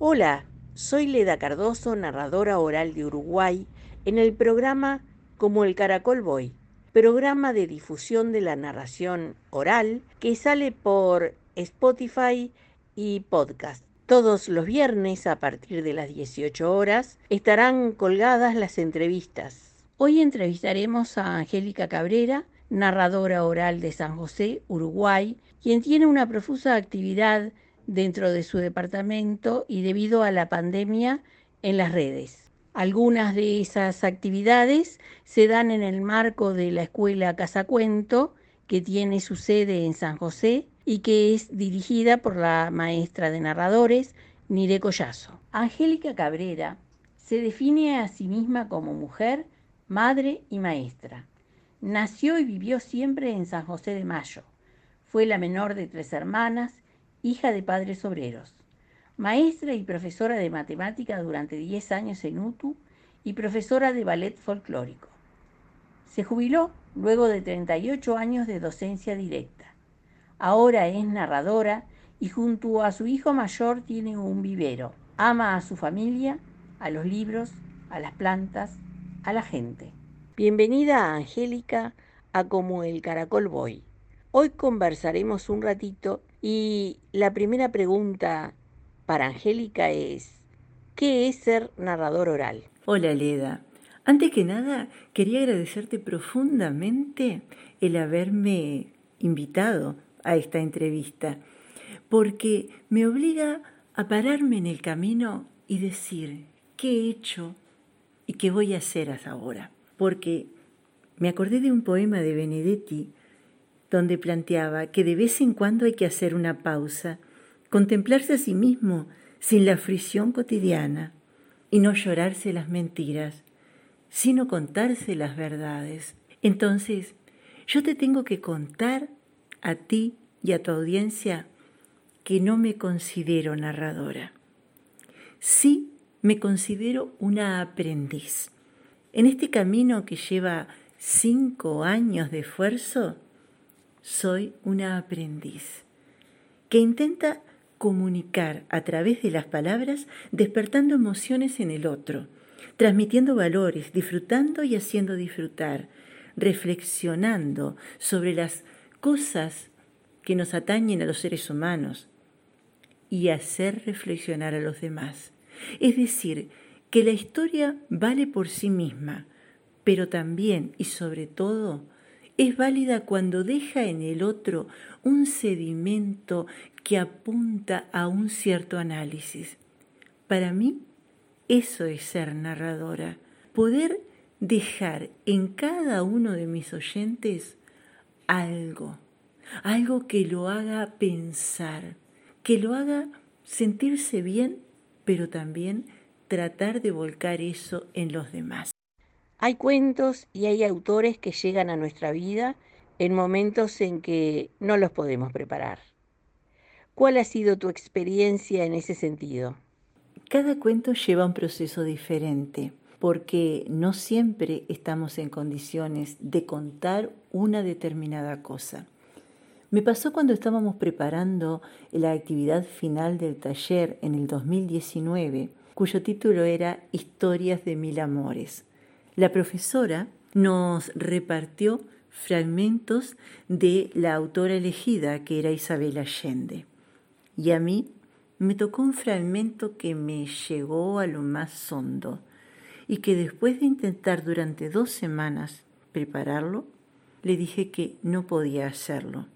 Hola, soy Leda Cardoso, narradora oral de Uruguay, en el programa Como el Caracol Boy, programa de difusión de la narración oral que sale por Spotify y podcast. Todos los viernes a partir de las 18 horas estarán colgadas las entrevistas. Hoy entrevistaremos a Angélica Cabrera, narradora oral de San José, Uruguay, quien tiene una profusa actividad dentro de su departamento y debido a la pandemia en las redes. Algunas de esas actividades se dan en el marco de la escuela Casacuento, que tiene su sede en San José y que es dirigida por la maestra de narradores Nire Collazo. Angélica Cabrera se define a sí misma como mujer, madre y maestra. Nació y vivió siempre en San José de Mayo. Fue la menor de tres hermanas hija de padres obreros, maestra y profesora de matemática durante 10 años en UTU y profesora de ballet folclórico. Se jubiló luego de 38 años de docencia directa. Ahora es narradora y junto a su hijo mayor tiene un vivero. Ama a su familia, a los libros, a las plantas, a la gente. Bienvenida a Angélica a Como el Caracol Boy. Hoy conversaremos un ratito y la primera pregunta para Angélica es, ¿qué es ser narrador oral? Hola Leda. Antes que nada, quería agradecerte profundamente el haberme invitado a esta entrevista, porque me obliga a pararme en el camino y decir qué he hecho y qué voy a hacer hasta ahora. Porque me acordé de un poema de Benedetti donde planteaba que de vez en cuando hay que hacer una pausa, contemplarse a sí mismo sin la fricción cotidiana y no llorarse las mentiras, sino contarse las verdades. Entonces, yo te tengo que contar a ti y a tu audiencia que no me considero narradora. Sí me considero una aprendiz. En este camino que lleva cinco años de esfuerzo, soy una aprendiz que intenta comunicar a través de las palabras, despertando emociones en el otro, transmitiendo valores, disfrutando y haciendo disfrutar, reflexionando sobre las cosas que nos atañen a los seres humanos y hacer reflexionar a los demás. Es decir, que la historia vale por sí misma, pero también y sobre todo es válida cuando deja en el otro un sedimento que apunta a un cierto análisis. Para mí, eso es ser narradora, poder dejar en cada uno de mis oyentes algo, algo que lo haga pensar, que lo haga sentirse bien, pero también tratar de volcar eso en los demás. Hay cuentos y hay autores que llegan a nuestra vida en momentos en que no los podemos preparar. ¿Cuál ha sido tu experiencia en ese sentido? Cada cuento lleva un proceso diferente porque no siempre estamos en condiciones de contar una determinada cosa. Me pasó cuando estábamos preparando la actividad final del taller en el 2019, cuyo título era Historias de mil amores. La profesora nos repartió fragmentos de la autora elegida, que era Isabel Allende. Y a mí me tocó un fragmento que me llegó a lo más hondo y que después de intentar durante dos semanas prepararlo, le dije que no podía hacerlo.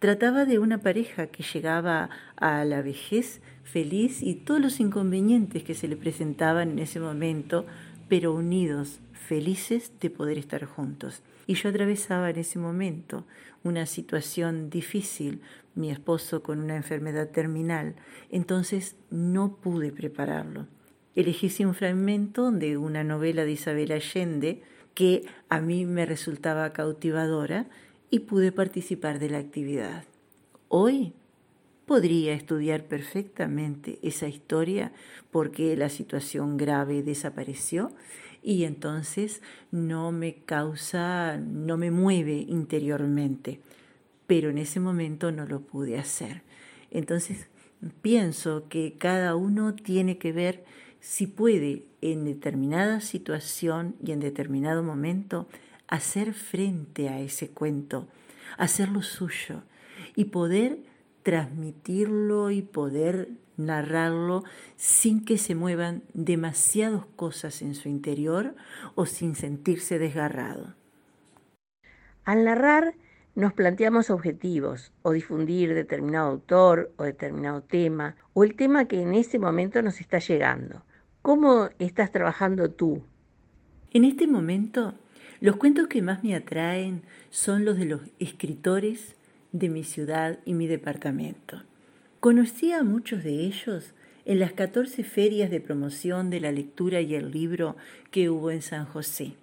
Trataba de una pareja que llegaba a la vejez feliz y todos los inconvenientes que se le presentaban en ese momento pero unidos, felices de poder estar juntos. Y yo atravesaba en ese momento una situación difícil, mi esposo con una enfermedad terminal, entonces no pude prepararlo. Elegí un fragmento de una novela de Isabel Allende que a mí me resultaba cautivadora y pude participar de la actividad. Hoy podría estudiar perfectamente esa historia porque la situación grave desapareció y entonces no me causa, no me mueve interiormente. Pero en ese momento no lo pude hacer. Entonces pienso que cada uno tiene que ver si puede en determinada situación y en determinado momento hacer frente a ese cuento, hacerlo suyo y poder transmitirlo y poder narrarlo sin que se muevan demasiadas cosas en su interior o sin sentirse desgarrado. Al narrar nos planteamos objetivos o difundir determinado autor o determinado tema o el tema que en ese momento nos está llegando. ¿Cómo estás trabajando tú? En este momento, los cuentos que más me atraen son los de los escritores de mi ciudad y mi departamento. Conocí a muchos de ellos en las 14 ferias de promoción de la lectura y el libro que hubo en San José.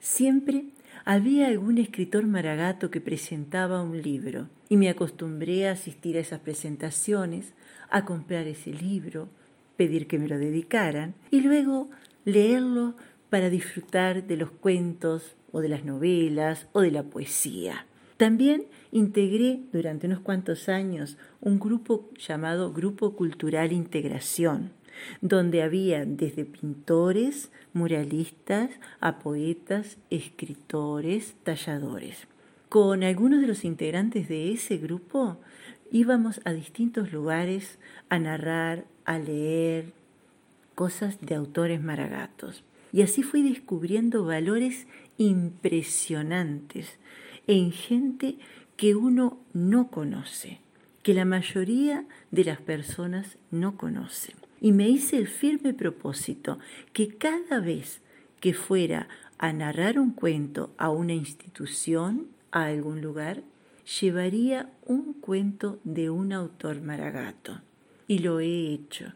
Siempre había algún escritor maragato que presentaba un libro y me acostumbré a asistir a esas presentaciones, a comprar ese libro, pedir que me lo dedicaran y luego leerlo para disfrutar de los cuentos o de las novelas o de la poesía. También integré durante unos cuantos años un grupo llamado Grupo Cultural Integración, donde había desde pintores, muralistas, a poetas, escritores, talladores. Con algunos de los integrantes de ese grupo íbamos a distintos lugares a narrar, a leer cosas de autores maragatos. Y así fui descubriendo valores impresionantes en gente que uno no conoce, que la mayoría de las personas no conocen. Y me hice el firme propósito que cada vez que fuera a narrar un cuento a una institución, a algún lugar, llevaría un cuento de un autor maragato. Y lo he hecho.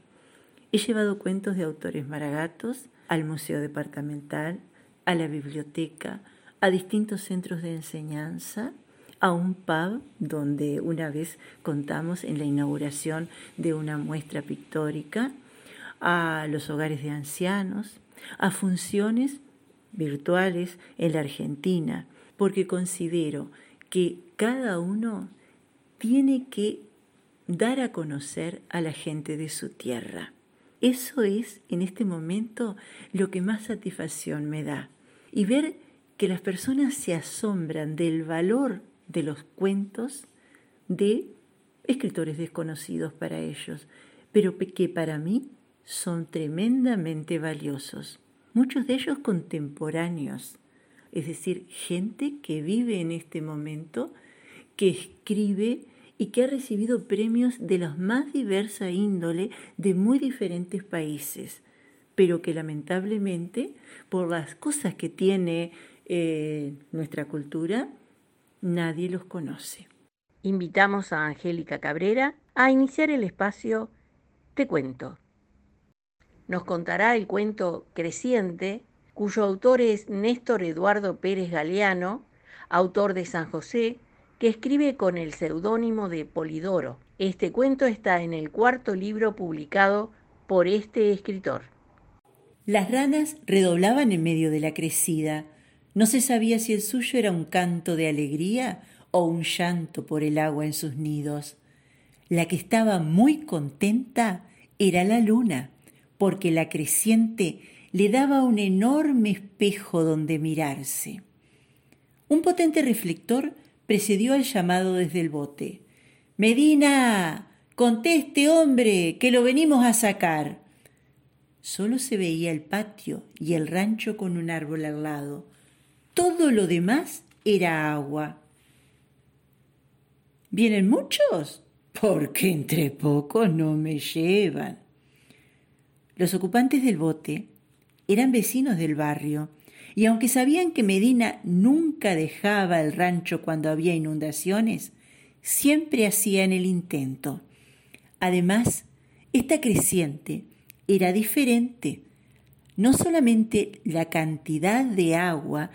He llevado cuentos de autores maragatos al Museo Departamental, a la biblioteca, a distintos centros de enseñanza, a un pub donde una vez contamos en la inauguración de una muestra pictórica, a los hogares de ancianos, a funciones virtuales en la Argentina, porque considero que cada uno tiene que dar a conocer a la gente de su tierra. Eso es en este momento lo que más satisfacción me da. Y ver que las personas se asombran del valor de los cuentos de escritores desconocidos para ellos, pero que para mí son tremendamente valiosos. Muchos de ellos contemporáneos, es decir, gente que vive en este momento, que escribe y que ha recibido premios de la más diversa índole de muy diferentes países, pero que lamentablemente, por las cosas que tiene eh, nuestra cultura, nadie los conoce. Invitamos a Angélica Cabrera a iniciar el espacio Te cuento. Nos contará el cuento Creciente, cuyo autor es Néstor Eduardo Pérez Galeano, autor de San José, que escribe con el seudónimo de Polidoro. Este cuento está en el cuarto libro publicado por este escritor. Las ranas redoblaban en medio de la crecida. No se sabía si el suyo era un canto de alegría o un llanto por el agua en sus nidos. La que estaba muy contenta era la luna, porque la creciente le daba un enorme espejo donde mirarse. Un potente reflector precedió al llamado desde el bote. Medina, conteste, hombre, que lo venimos a sacar. Solo se veía el patio y el rancho con un árbol al lado. Todo lo demás era agua. ¿Vienen muchos? Porque entre pocos no me llevan. Los ocupantes del bote eran vecinos del barrio y aunque sabían que Medina nunca dejaba el rancho cuando había inundaciones, siempre hacían el intento. Además, esta creciente era diferente. No solamente la cantidad de agua,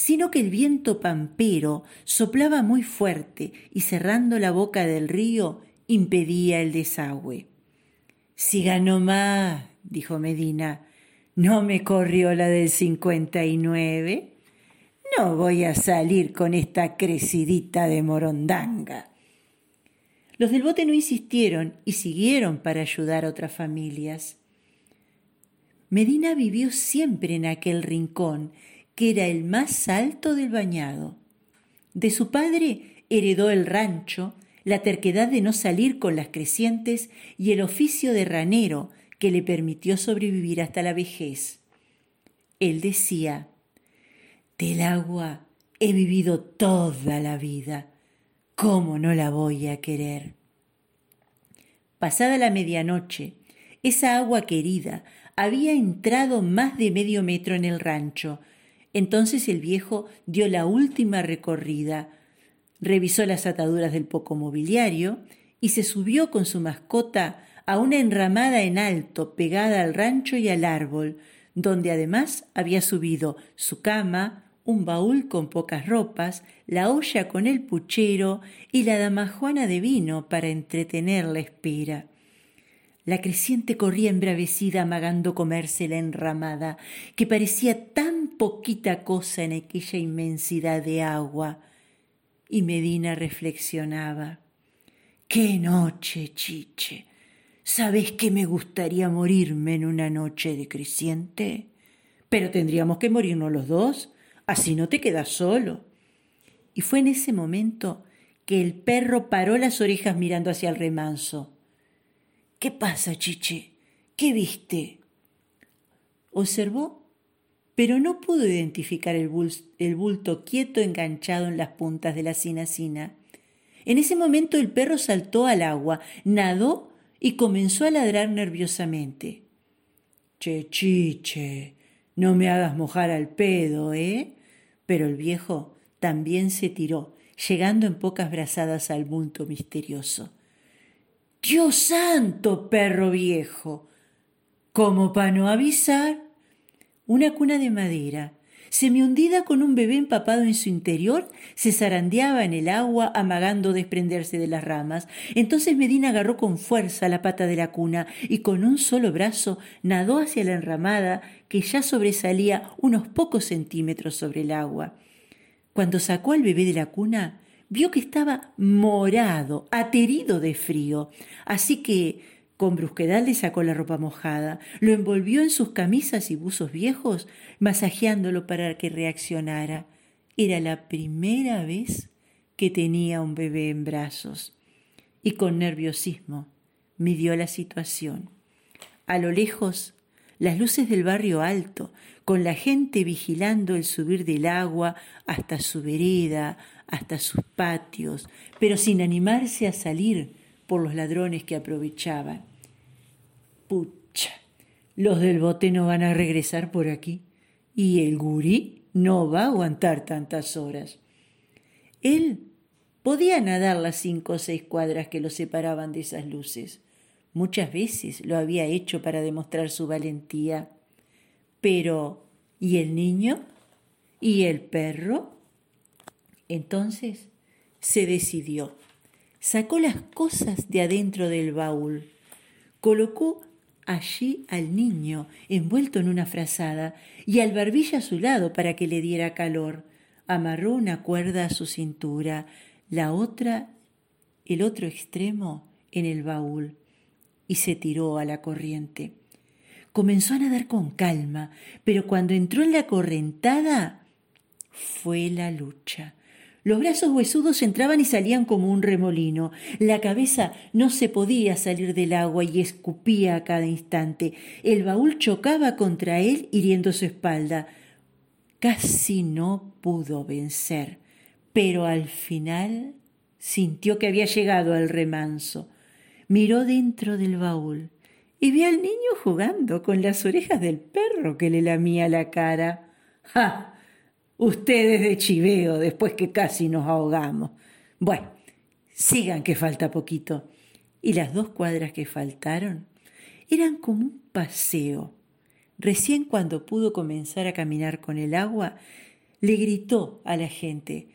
sino que el viento pampero soplaba muy fuerte y cerrando la boca del río impedía el desagüe. Siga nomás, dijo Medina, ¿no me corrió la del cincuenta y nueve? No voy a salir con esta crecidita de morondanga. Los del bote no insistieron y siguieron para ayudar a otras familias. Medina vivió siempre en aquel rincón, que era el más alto del bañado. De su padre heredó el rancho, la terquedad de no salir con las crecientes y el oficio de ranero que le permitió sobrevivir hasta la vejez. Él decía, del agua he vivido toda la vida, ¿cómo no la voy a querer? Pasada la medianoche, esa agua querida había entrado más de medio metro en el rancho. Entonces el viejo dio la última recorrida, revisó las ataduras del poco mobiliario y se subió con su mascota a una enramada en alto pegada al rancho y al árbol, donde además había subido su cama, un baúl con pocas ropas, la olla con el puchero y la damajuana de vino para entretener la espera. La creciente corría embravecida amagando comerse la enramada, que parecía tan poquita cosa en aquella inmensidad de agua. Y Medina reflexionaba. ¡Qué noche, chiche! ¿Sabes que me gustaría morirme en una noche de creciente? Pero tendríamos que morirnos los dos, así no te quedas solo. Y fue en ese momento que el perro paró las orejas mirando hacia el remanso. ¿Qué pasa, Chiche? ¿Qué viste? Observó, pero no pudo identificar el, bulto quieto enganchado en las puntas de la cinacina. En ese momento el perro saltó al agua, nadó y comenzó a ladrar nerviosamente. Che, chiche, no me hagas mojar al pedo, ¿eh? Pero el viejo también se tiró, llegando en pocas brazadas al bulto misterioso. Dios santo, perro viejo. Como para no avisar. Una cuna de madera, semi-hundida con un bebé empapado en su interior, se zarandeaba en el agua, amagando desprenderse de las ramas. Entonces Medina agarró con fuerza la pata de la cuna y con un solo brazo nadó hacia la enramada que ya sobresalía unos pocos centímetros sobre el agua. Cuando sacó al bebé de la cuna, vio que estaba morado, aterido de frío, así que con brusquedad le sacó la ropa mojada, lo envolvió en sus camisas y buzos viejos, masajeándolo para que reaccionara. Era la primera vez que tenía un bebé en brazos. Y con nerviosismo midió la situación. A lo lejos, las luces del barrio alto, con la gente vigilando el subir del agua hasta su vereda, hasta sus patios, pero sin animarse a salir por los ladrones que aprovechaban. Pucha, los del bote no van a regresar por aquí y el gurí no va a aguantar tantas horas. Él podía nadar las cinco o seis cuadras que lo separaban de esas luces. Muchas veces lo había hecho para demostrar su valentía. Pero, ¿y el niño? ¿Y el perro? Entonces se decidió. Sacó las cosas de adentro del baúl. Colocó allí al niño envuelto en una frazada y al barbilla a su lado para que le diera calor. Amarró una cuerda a su cintura, la otra, el otro extremo, en el baúl y se tiró a la corriente. Comenzó a nadar con calma, pero cuando entró en la correntada fue la lucha. Los brazos huesudos entraban y salían como un remolino. La cabeza no se podía salir del agua y escupía a cada instante. El baúl chocaba contra él hiriendo su espalda. Casi no pudo vencer, pero al final sintió que había llegado al remanso. Miró dentro del baúl y vio al niño jugando con las orejas del perro que le lamía la cara. ¡Ja! Ustedes de chiveo después que casi nos ahogamos. Bueno, sigan que falta poquito. Y las dos cuadras que faltaron eran como un paseo. Recién cuando pudo comenzar a caminar con el agua, le gritó a la gente,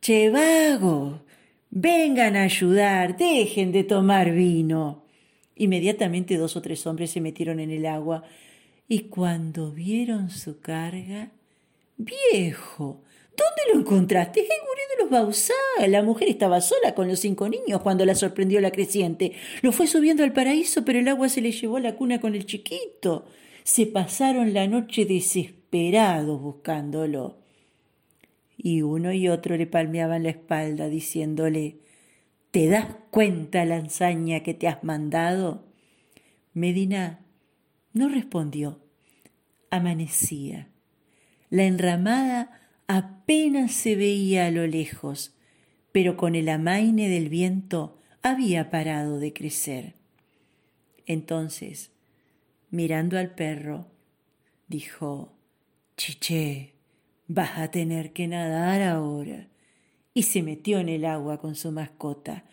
Che vago, vengan a ayudar, dejen de tomar vino. Inmediatamente dos o tres hombres se metieron en el agua y cuando vieron su carga, viejo, ¿dónde lo encontraste? Es el gurí de los Bausá. La mujer estaba sola con los cinco niños cuando la sorprendió la creciente. Lo fue subiendo al paraíso, pero el agua se le llevó a la cuna con el chiquito. Se pasaron la noche desesperados buscándolo. Y uno y otro le palmeaban la espalda diciéndole, ¿te das cuenta la ensaña que te has mandado? Medina no respondió. Amanecía. La enramada apenas se veía a lo lejos, pero con el amaine del viento había parado de crecer. Entonces, mirando al perro, dijo, Chiché, vas a tener que nadar ahora. Y se metió en el agua con su mascota.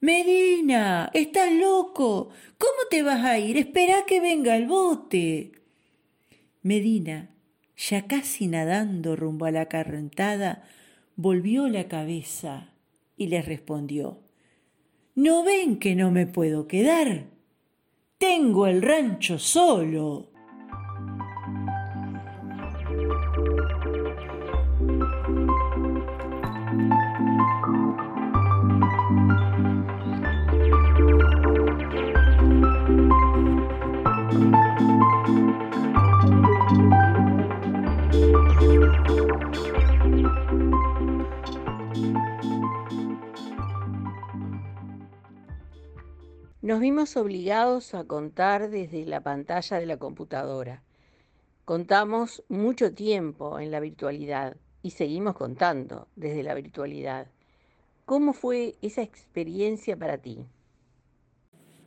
Medina, estás loco. ¿Cómo te vas a ir? Espera que venga el bote. Medina, ya casi nadando rumbo a la carrentada, volvió la cabeza y les respondió ¿No ven que no me puedo quedar? Tengo el rancho solo. Nos vimos obligados a contar desde la pantalla de la computadora. Contamos mucho tiempo en la virtualidad y seguimos contando desde la virtualidad. ¿Cómo fue esa experiencia para ti?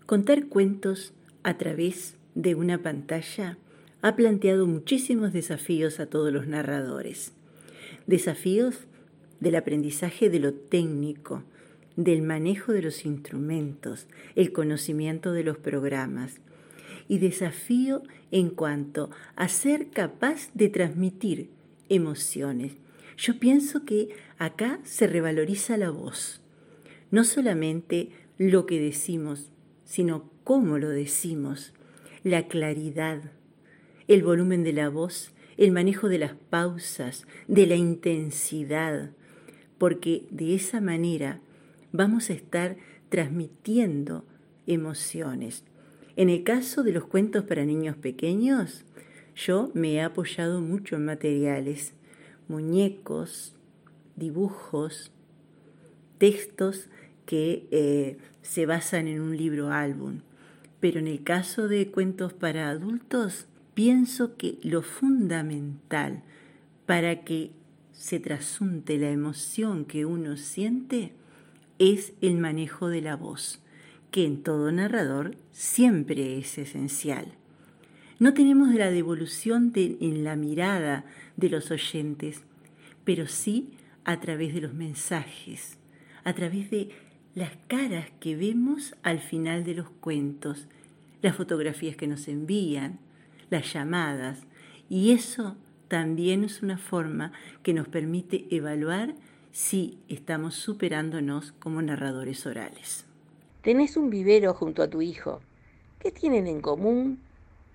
Contar cuentos a través de una pantalla ha planteado muchísimos desafíos a todos los narradores. Desafíos del aprendizaje de lo técnico, del manejo de los instrumentos, el conocimiento de los programas y desafío en cuanto a ser capaz de transmitir emociones. Yo pienso que acá se revaloriza la voz, no solamente lo que decimos, sino cómo lo decimos, la claridad, el volumen de la voz, el manejo de las pausas, de la intensidad, porque de esa manera vamos a estar transmitiendo emociones. En el caso de los cuentos para niños pequeños, yo me he apoyado mucho en materiales, muñecos, dibujos, textos que eh, se basan en un libro álbum. Pero en el caso de cuentos para adultos, pienso que lo fundamental para que se trasunte la emoción que uno siente es el manejo de la voz, que en todo narrador siempre es esencial. No tenemos la devolución en la mirada de los oyentes, pero sí a través de los mensajes, a través de las caras que vemos al final de los cuentos, las fotografías que nos envían, las llamadas, y eso también es una forma que nos permite evaluar si estamos superándonos como narradores orales. Tenés un vivero junto a tu hijo. ¿Qué tienen en común?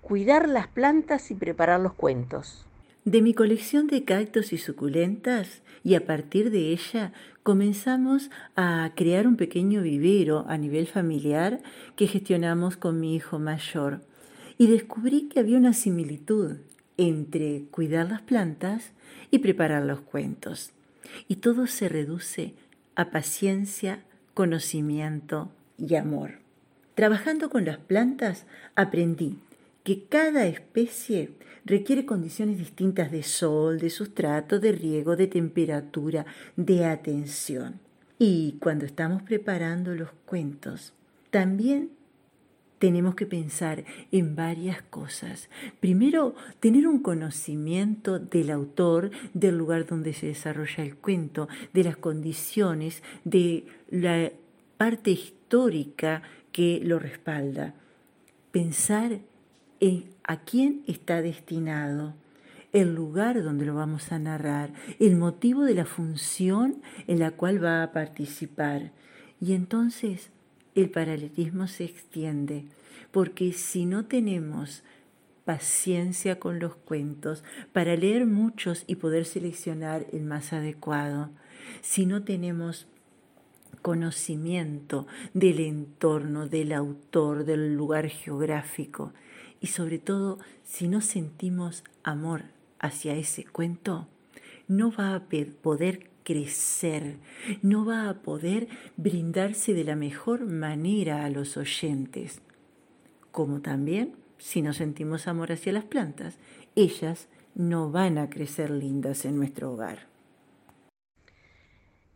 Cuidar las plantas y preparar los cuentos. De mi colección de cactos y suculentas, y a partir de ella comenzamos a crear un pequeño vivero a nivel familiar que gestionamos con mi hijo mayor. Y descubrí que había una similitud entre cuidar las plantas y preparar los cuentos. Y todo se reduce a paciencia, conocimiento y amor. Trabajando con las plantas aprendí que cada especie requiere condiciones distintas de sol, de sustrato, de riego, de temperatura, de atención. Y cuando estamos preparando los cuentos, también tenemos que pensar en varias cosas. Primero, tener un conocimiento del autor, del lugar donde se desarrolla el cuento, de las condiciones, de la parte histórica que lo respalda. Pensar en a quién está destinado, el lugar donde lo vamos a narrar, el motivo de la función en la cual va a participar. Y entonces el paralelismo se extiende, porque si no tenemos paciencia con los cuentos para leer muchos y poder seleccionar el más adecuado, si no tenemos conocimiento del entorno, del autor, del lugar geográfico y sobre todo si no sentimos amor hacia ese cuento, no va a poder crecer, no va a poder brindarse de la mejor manera a los oyentes. Como también, si no sentimos amor hacia las plantas, ellas no van a crecer lindas en nuestro hogar.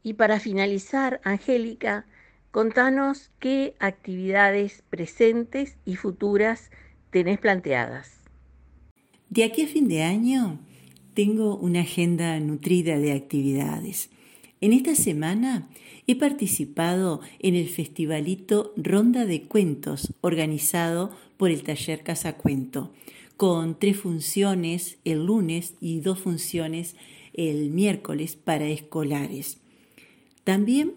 Y para finalizar, Angélica, contanos qué actividades presentes y futuras tenés planteadas. De aquí a fin de año tengo una agenda nutrida de actividades. En esta semana he participado en el festivalito Ronda de Cuentos organizado por el taller Casa Cuento, con tres funciones el lunes y dos funciones el miércoles para escolares. También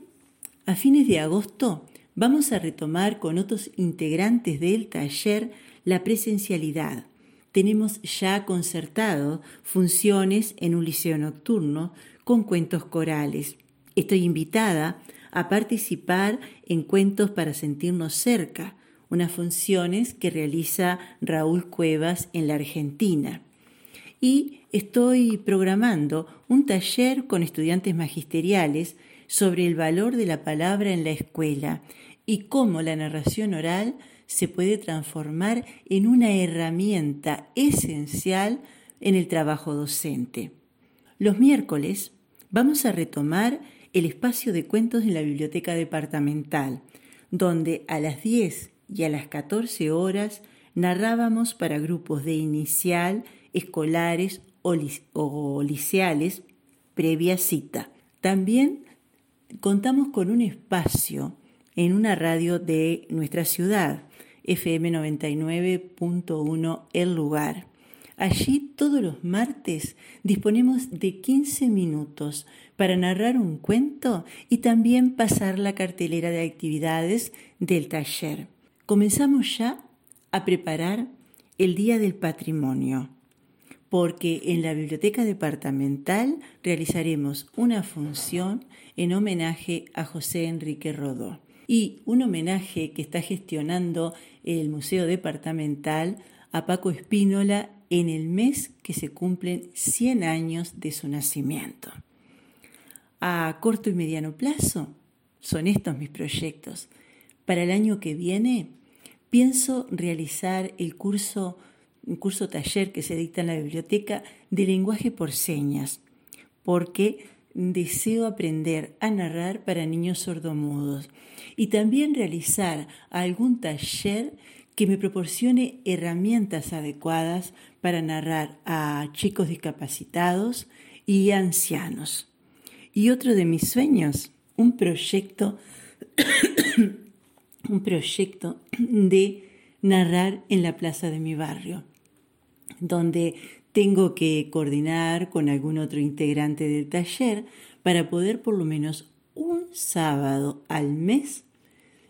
a fines de agosto vamos a retomar con otros integrantes del taller la presencialidad. Tenemos ya concertado funciones en un liceo nocturno con cuentos corales. Estoy invitada a participar en Cuentos para sentirnos cerca, unas funciones que realiza Raúl Cuevas en la Argentina. Y estoy programando un taller con estudiantes magisteriales sobre el valor de la palabra en la escuela y cómo la narración oral se puede transformar en una herramienta esencial en el trabajo docente. Los miércoles vamos a retomar el espacio de cuentos en la biblioteca departamental, donde a las 10 y a las 14 horas narrábamos para grupos de inicial, escolares o, liceales previa cita. También contamos con un espacio en una radio de nuestra ciudad, FM 99.1 El Lugar. Allí todos los martes disponemos de 15 minutos para narrar un cuento y también pasar la cartelera de actividades del taller. Comenzamos ya a preparar el Día del Patrimonio, porque en la Biblioteca Departamental realizaremos una función en homenaje a José Enrique Rodó y un homenaje que está gestionando el Museo Departamental a Paco Espínola en el mes que se cumplen 100 años de su nacimiento. A corto y mediano plazo son estos mis proyectos. Para el año que viene pienso realizar el curso, un curso taller que se dicta en la biblioteca de lenguaje por señas, porque deseo aprender a narrar para niños sordomudos y también realizar algún taller que me proporcione herramientas adecuadas para narrar a chicos discapacitados y ancianos. Y otro de mis sueños, un proyecto, un proyecto de narrar en la plaza de mi barrio, donde tengo que coordinar con algún otro integrante del taller para poder por lo menos un sábado al mes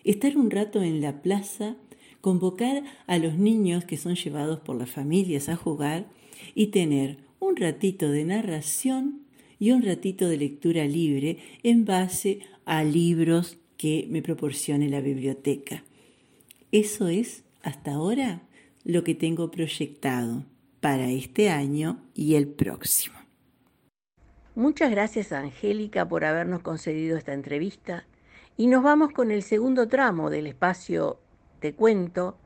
estar un rato en la plaza, convocar a los niños que son llevados por las familias a jugar y tener un ratito de narración y un ratito de lectura libre en base a libros que me proporcione la biblioteca. Eso es, hasta ahora, lo que tengo proyectado para este año y el próximo. Muchas gracias Angélica por habernos concedido esta entrevista y nos vamos con el segundo tramo del espacio de cuento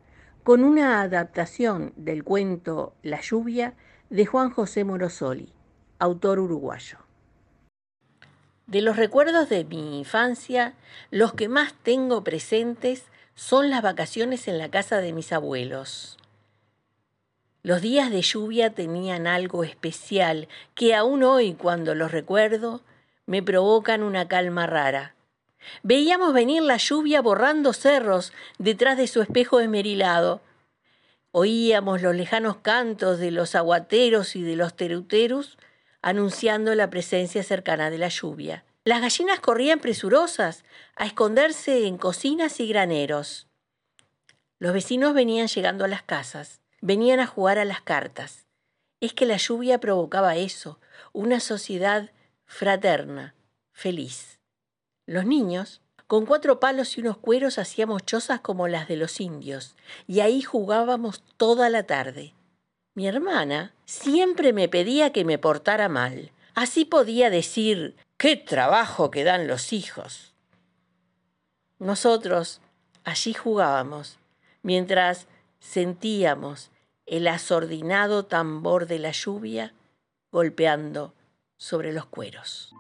con una adaptación del cuento La lluvia de Juan José Morosoli, autor uruguayo. De los recuerdos de mi infancia, los que más tengo presentes son las vacaciones en la casa de mis abuelos. Los días de lluvia tenían algo especial que aún hoy cuando los recuerdo me provocan una calma rara. Veíamos venir la lluvia borrando cerros detrás de su espejo esmerilado. Oíamos los lejanos cantos de los aguateros y de los teruterus anunciando la presencia cercana de la lluvia. Las gallinas corrían presurosas a esconderse en cocinas y graneros. Los vecinos venían llegando a las casas, venían a jugar a las cartas. Es que la lluvia provocaba eso, una sociedad fraterna, feliz. Los niños, con cuatro palos y unos cueros, hacíamos chozas como las de los indios, y ahí jugábamos toda la tarde. Mi hermana siempre me pedía que me portara mal. Así podía decir, qué trabajo que dan los hijos. Nosotros allí jugábamos, mientras sentíamos el asordinado tambor de la lluvia golpeando sobre los cueros.